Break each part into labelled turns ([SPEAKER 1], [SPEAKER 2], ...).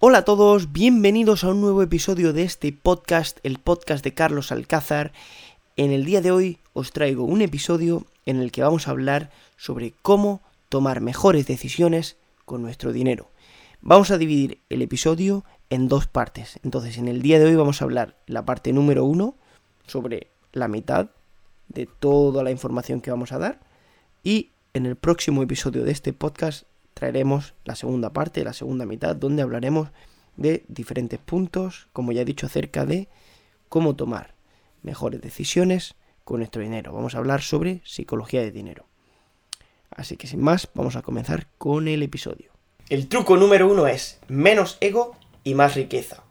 [SPEAKER 1] Hola a todos, bienvenidos a un nuevo episodio de este podcast, el podcast de Carlos Alcázar. En el día de hoy os traigo un episodio en el que vamos a hablar sobre cómo tomar mejores decisiones con nuestro dinero. Vamos a dividir el episodio en dos partes. Entonces, en el día de hoy vamos a hablar la parte número uno sobre la mitad de toda la información que vamos a dar. Y en el próximo episodio de este podcast traeremos la segunda parte, la segunda mitad, donde hablaremos de diferentes puntos, como ya he dicho, acerca de cómo tomar mejores decisiones con nuestro dinero. Vamos a hablar sobre psicología de dinero. Así que sin más, vamos a comenzar con el episodio. El truco número uno es menos ego y más riqueza.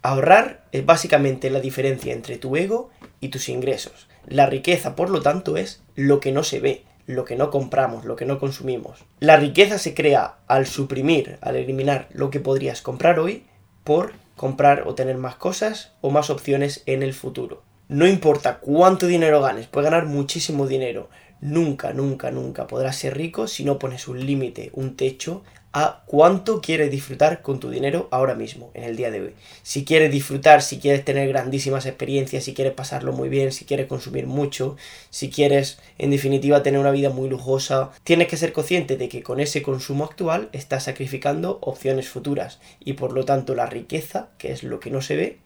[SPEAKER 1] Ahorrar es básicamente la diferencia entre tu ego y tus ingresos. La riqueza, por lo tanto, es lo que no se ve, lo que no compramos, lo que no consumimos. La riqueza se crea al suprimir, al eliminar lo que podrías comprar hoy por comprar o tener más cosas o más opciones en el futuro. No importa cuánto dinero ganes, puedes ganar muchísimo dinero. Nunca, nunca, nunca podrás ser rico si no pones un límite, un techo a cuánto quieres disfrutar con tu dinero ahora mismo, en el día de hoy. Si quieres disfrutar, si quieres tener grandísimas experiencias, si quieres pasarlo muy bien, si quieres consumir mucho, si quieres, en definitiva, tener una vida muy lujosa, tienes que ser consciente de que con ese consumo actual estás sacrificando opciones futuras y por lo tanto la riqueza, que es lo que no se ve,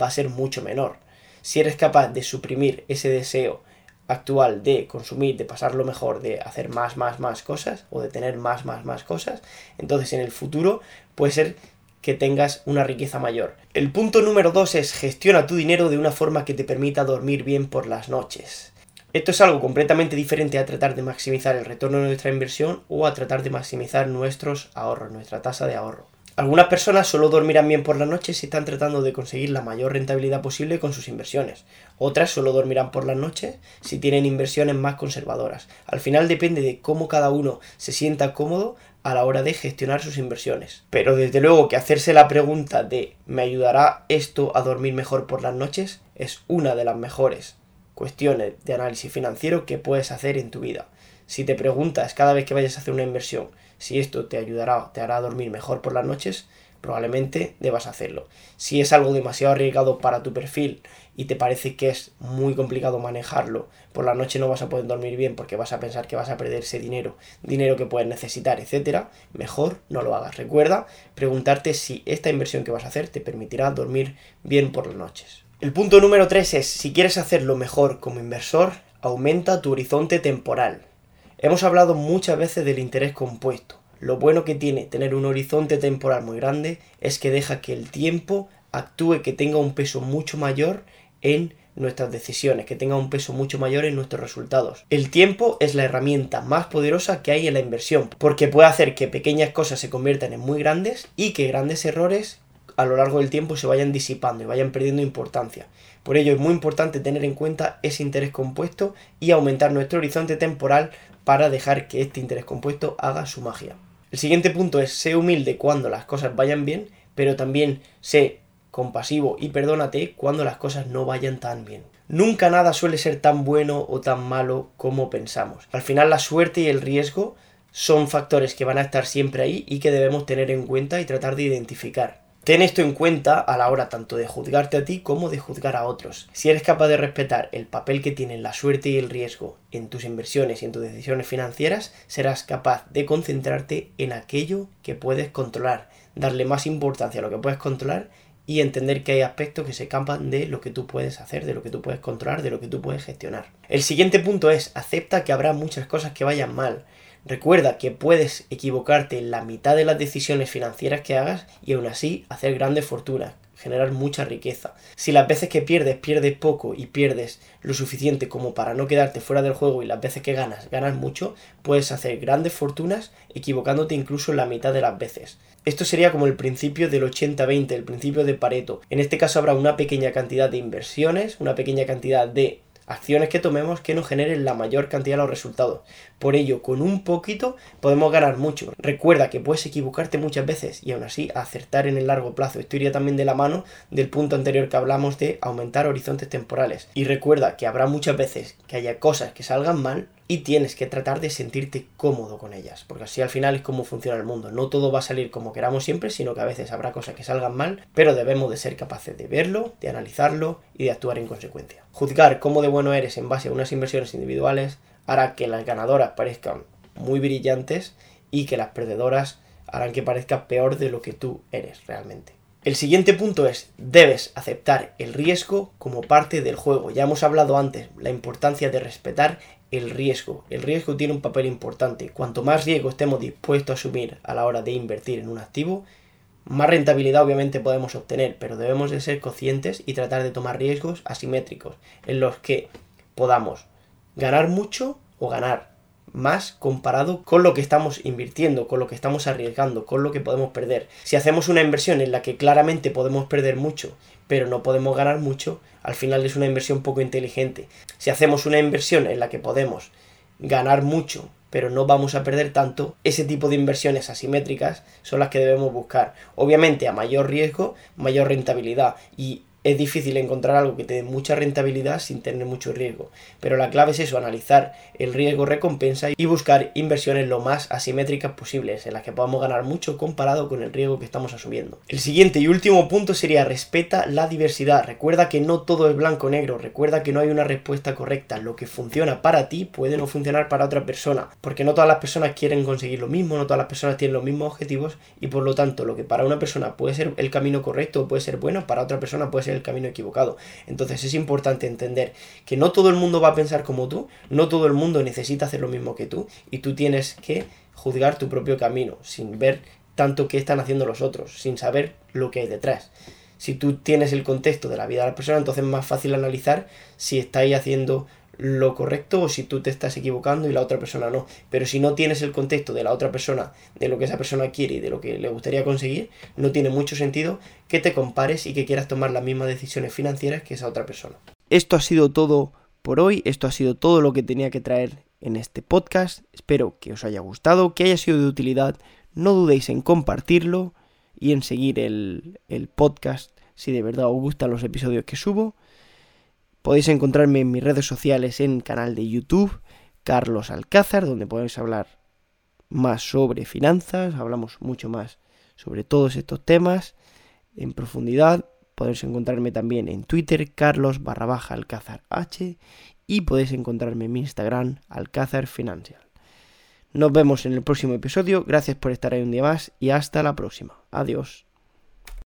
[SPEAKER 1] va a ser mucho menor. Si eres capaz de suprimir ese deseo actual de consumir, de pasarlo mejor, de hacer más, más, más cosas o de tener más, más, más cosas, entonces en el futuro puede ser que tengas una riqueza mayor. El punto número dos es gestiona tu dinero de una forma que te permita dormir bien por las noches. Esto es algo completamente diferente a tratar de maximizar el retorno de nuestra inversión o a tratar de maximizar nuestros ahorros, nuestra tasa de ahorro. Algunas personas solo dormirán bien por la noche si están tratando de conseguir la mayor rentabilidad posible con sus inversiones. Otras solo dormirán por la noche si tienen inversiones más conservadoras. Al final depende de cómo cada uno se sienta cómodo a la hora de gestionar sus inversiones. Pero desde luego que hacerse la pregunta de ¿me ayudará esto a dormir mejor por las noches? es una de las mejores cuestiones de análisis financiero que puedes hacer en tu vida. Si te preguntas cada vez que vayas a hacer una inversión si esto te ayudará, te hará dormir mejor por las noches, probablemente debas hacerlo. Si es algo demasiado arriesgado para tu perfil y te parece que es muy complicado manejarlo, por la noche no vas a poder dormir bien porque vas a pensar que vas a perder ese dinero, dinero que puedes necesitar, etcétera, mejor no lo hagas. Recuerda preguntarte si esta inversión que vas a hacer te permitirá dormir bien por las noches. El punto número 3 es, si quieres hacerlo mejor como inversor, aumenta tu horizonte temporal. Hemos hablado muchas veces del interés compuesto. Lo bueno que tiene tener un horizonte temporal muy grande es que deja que el tiempo actúe, que tenga un peso mucho mayor en nuestras decisiones, que tenga un peso mucho mayor en nuestros resultados. El tiempo es la herramienta más poderosa que hay en la inversión, porque puede hacer que pequeñas cosas se conviertan en muy grandes y que grandes errores a lo largo del tiempo se vayan disipando y vayan perdiendo importancia. Por ello es muy importante tener en cuenta ese interés compuesto y aumentar nuestro horizonte temporal para dejar que este interés compuesto haga su magia. El siguiente punto es sé humilde cuando las cosas vayan bien, pero también sé compasivo y perdónate cuando las cosas no vayan tan bien. Nunca nada suele ser tan bueno o tan malo como pensamos. Al final la suerte y el riesgo son factores que van a estar siempre ahí y que debemos tener en cuenta y tratar de identificar. Ten esto en cuenta a la hora tanto de juzgarte a ti como de juzgar a otros. Si eres capaz de respetar el papel que tienen la suerte y el riesgo en tus inversiones y en tus decisiones financieras, serás capaz de concentrarte en aquello que puedes controlar, darle más importancia a lo que puedes controlar y entender que hay aspectos que se escapan de lo que tú puedes hacer, de lo que tú puedes controlar, de lo que tú puedes gestionar. El siguiente punto es acepta que habrá muchas cosas que vayan mal. Recuerda que puedes equivocarte en la mitad de las decisiones financieras que hagas y aún así hacer grandes fortunas, generar mucha riqueza. Si las veces que pierdes pierdes poco y pierdes lo suficiente como para no quedarte fuera del juego y las veces que ganas ganas mucho, puedes hacer grandes fortunas equivocándote incluso en la mitad de las veces. Esto sería como el principio del 80-20, el principio de Pareto. En este caso habrá una pequeña cantidad de inversiones, una pequeña cantidad de acciones que tomemos que nos generen la mayor cantidad de los resultados. Por ello, con un poquito podemos ganar mucho. Recuerda que puedes equivocarte muchas veces y aún así acertar en el largo plazo. Esto iría también de la mano del punto anterior que hablamos de aumentar horizontes temporales. Y recuerda que habrá muchas veces que haya cosas que salgan mal y tienes que tratar de sentirte cómodo con ellas, porque así al final es como funciona el mundo. No todo va a salir como queramos siempre, sino que a veces habrá cosas que salgan mal, pero debemos de ser capaces de verlo, de analizarlo y de actuar en consecuencia. Juzgar cómo de bueno eres en base a unas inversiones individuales hará que las ganadoras parezcan muy brillantes y que las perdedoras harán que parezca peor de lo que tú eres realmente. El siguiente punto es, debes aceptar el riesgo como parte del juego. Ya hemos hablado antes, la importancia de respetar el riesgo. El riesgo tiene un papel importante. Cuanto más riesgo estemos dispuestos a asumir a la hora de invertir en un activo, más rentabilidad obviamente podemos obtener, pero debemos de ser conscientes y tratar de tomar riesgos asimétricos en los que podamos ganar mucho o ganar más comparado con lo que estamos invirtiendo, con lo que estamos arriesgando, con lo que podemos perder. Si hacemos una inversión en la que claramente podemos perder mucho, pero no podemos ganar mucho, al final es una inversión poco inteligente. Si hacemos una inversión en la que podemos ganar mucho, pero no vamos a perder tanto, ese tipo de inversiones asimétricas son las que debemos buscar. Obviamente a mayor riesgo, mayor rentabilidad y es difícil encontrar algo que te dé mucha rentabilidad sin tener mucho riesgo. Pero la clave es eso, analizar el riesgo recompensa y buscar inversiones lo más asimétricas posibles, en las que podamos ganar mucho comparado con el riesgo que estamos asumiendo. El siguiente y último punto sería respeta la diversidad. Recuerda que no todo es blanco o negro, recuerda que no hay una respuesta correcta. Lo que funciona para ti puede no funcionar para otra persona, porque no todas las personas quieren conseguir lo mismo, no todas las personas tienen los mismos objetivos y por lo tanto lo que para una persona puede ser el camino correcto puede ser bueno, para otra persona puede el camino equivocado. Entonces es importante entender que no todo el mundo va a pensar como tú, no todo el mundo necesita hacer lo mismo que tú y tú tienes que juzgar tu propio camino sin ver tanto qué están haciendo los otros, sin saber lo que hay detrás. Si tú tienes el contexto de la vida de la persona, entonces es más fácil analizar si estáis haciendo lo correcto o si tú te estás equivocando y la otra persona no. Pero si no tienes el contexto de la otra persona, de lo que esa persona quiere y de lo que le gustaría conseguir, no tiene mucho sentido que te compares y que quieras tomar las mismas decisiones financieras que esa otra persona. Esto ha sido todo por hoy, esto ha sido todo lo que tenía que traer en este podcast. Espero que os haya gustado, que haya sido de utilidad. No dudéis en compartirlo y en seguir el, el podcast si de verdad os gustan los episodios que subo. Podéis encontrarme en mis redes sociales en canal de YouTube, Carlos Alcázar, donde podéis hablar más sobre finanzas, hablamos mucho más sobre todos estos temas en profundidad. Podéis encontrarme también en Twitter, Carlos barra baja Alcázar H, y podéis encontrarme en mi Instagram, Alcázar Financial. Nos vemos en el próximo episodio, gracias por estar ahí un día más y hasta la próxima. Adiós.